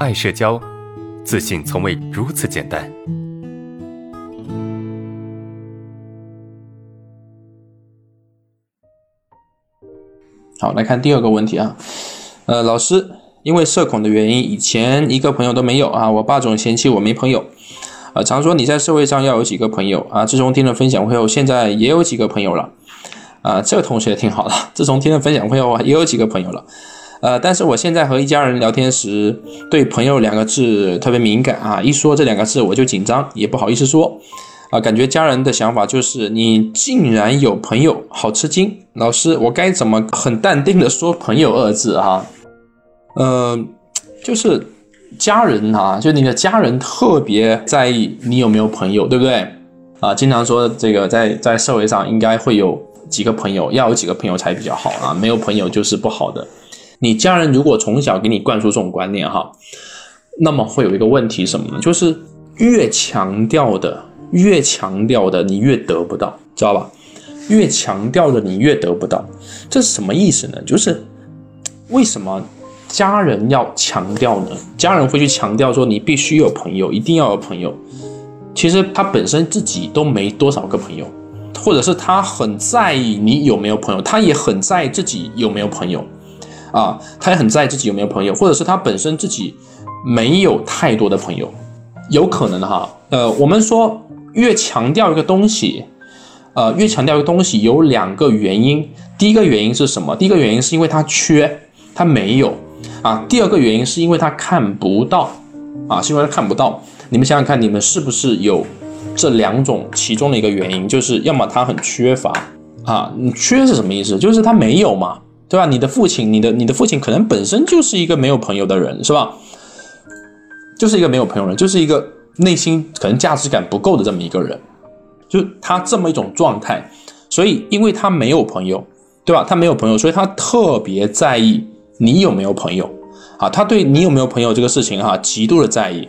爱社交，自信从未如此简单。好，来看第二个问题啊，呃，老师，因为社恐的原因，以前一个朋友都没有啊，我爸总嫌弃我没朋友，啊，常说你在社会上要有几个朋友啊，自从听了分享会后，现在也有几个朋友了，啊，这个同学挺好的，自从听了分享会后，也有几个朋友了，呃，但是我现在和一家人聊天时，对朋友两个字特别敏感啊，一说这两个字我就紧张，也不好意思说。啊，感觉家人的想法就是你竟然有朋友，好吃惊。老师，我该怎么很淡定的说“朋友”二字啊？呃，就是家人啊，就你的家人特别在意你有没有朋友，对不对？啊，经常说这个在在社会上应该会有几个朋友，要有几个朋友才比较好啊，没有朋友就是不好的。你家人如果从小给你灌输这种观念哈，那么会有一个问题什么呢？就是越强调的。越强调的你越得不到，知道吧？越强调的你越得不到，这是什么意思呢？就是为什么家人要强调呢？家人会去强调说你必须有朋友，一定要有朋友。其实他本身自己都没多少个朋友，或者是他很在意你有没有朋友，他也很在意自己有没有朋友啊，他也很在意自己有没有朋友，或者是他本身自己没有太多的朋友，有可能哈。呃，我们说。越强调一个东西，呃，越强调一个东西有两个原因。第一个原因是什么？第一个原因是因为他缺，他没有啊。第二个原因是因为他看不到啊，是因为他看不到。你们想想看，你们是不是有这两种其中的一个原因？就是要么他很缺乏啊，你缺是什么意思？就是他没有嘛，对吧？你的父亲，你的你的父亲可能本身就是一个没有朋友的人，是吧？就是一个没有朋友人，就是一个。内心可能价值感不够的这么一个人，就他这么一种状态，所以因为他没有朋友，对吧？他没有朋友，所以他特别在意你有没有朋友啊？他对你有没有朋友这个事情哈，极度的在意。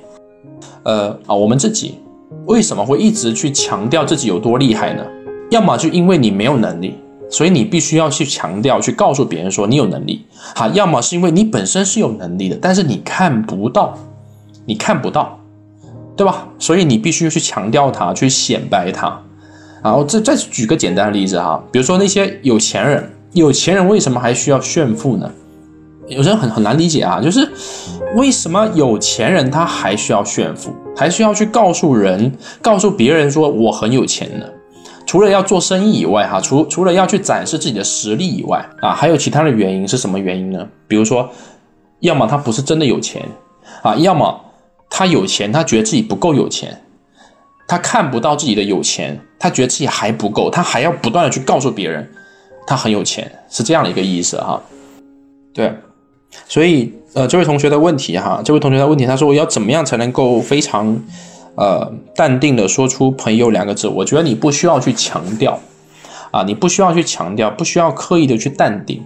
呃啊，我们自己为什么会一直去强调自己有多厉害呢？要么就因为你没有能力，所以你必须要去强调，去告诉别人说你有能力。哈，要么是因为你本身是有能力的，但是你看不到，你看不到。对吧？所以你必须去强调它，去显摆它。然后再再举个简单的例子哈，比如说那些有钱人，有钱人为什么还需要炫富呢？有人很很难理解啊，就是为什么有钱人他还需要炫富，还需要去告诉人、告诉别人说我很有钱呢？除了要做生意以外，哈，除除了要去展示自己的实力以外啊，还有其他的原因是什么原因呢？比如说，要么他不是真的有钱啊，要么。他有钱，他觉得自己不够有钱，他看不到自己的有钱，他觉得自己还不够，他还要不断的去告诉别人，他很有钱，是这样的一个意思哈。对，所以呃，这位同学的问题哈，这位同学的问题，他说我要怎么样才能够非常呃淡定的说出朋友两个字？我觉得你不需要去强调啊，你不需要去强调，不需要刻意的去淡定。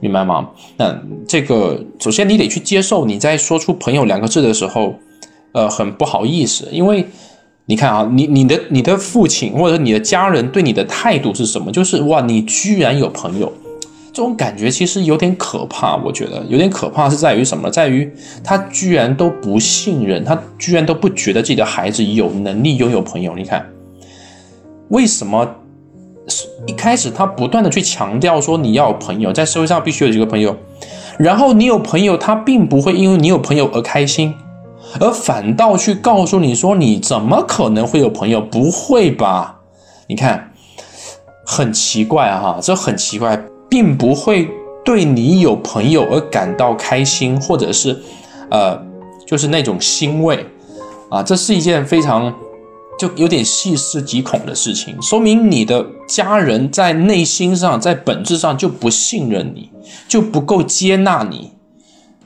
明白吗？那这个首先你得去接受，你在说出“朋友”两个字的时候。呃，很不好意思，因为你看啊，你你的你的父亲或者你的家人对你的态度是什么？就是哇，你居然有朋友，这种感觉其实有点可怕。我觉得有点可怕是在于什么？在于他居然都不信任，他居然都不觉得自己的孩子有能力拥有朋友。你看，为什么一开始他不断的去强调说你要有朋友，在社会上必须有几个朋友，然后你有朋友，他并不会因为你有朋友而开心。而反倒去告诉你说，你怎么可能会有朋友？不会吧？你看，很奇怪，哈，这很奇怪，并不会对你有朋友而感到开心，或者是，呃，就是那种欣慰。啊，这是一件非常就有点细思极恐的事情，说明你的家人在内心上，在本质上就不信任你，就不够接纳你，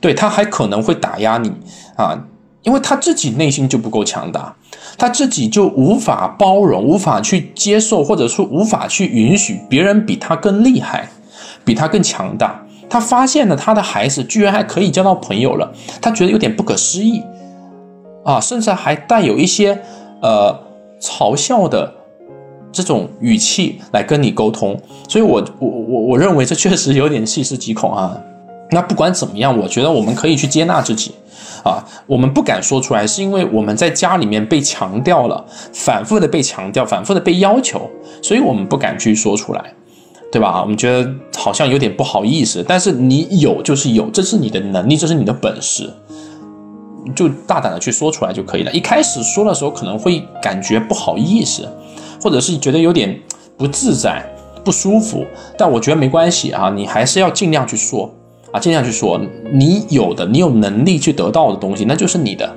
对他还可能会打压你。啊。因为他自己内心就不够强大，他自己就无法包容、无法去接受，或者说无法去允许别人比他更厉害、比他更强大。他发现了他的孩子居然还可以交到朋友了，他觉得有点不可思议啊，甚至还带有一些呃嘲笑的这种语气来跟你沟通。所以，我我我我认为这确实有点细思极恐啊。那不管怎么样，我觉得我们可以去接纳自己。啊，我们不敢说出来，是因为我们在家里面被强调了，反复的被强调，反复的被要求，所以我们不敢去说出来，对吧？我们觉得好像有点不好意思，但是你有就是有，这是你的能力，这是你的本事，就大胆的去说出来就可以了。一开始说的时候可能会感觉不好意思，或者是觉得有点不自在、不舒服，但我觉得没关系啊，你还是要尽量去说。啊，尽量去说，你有的，你有能力去得到的东西，那就是你的。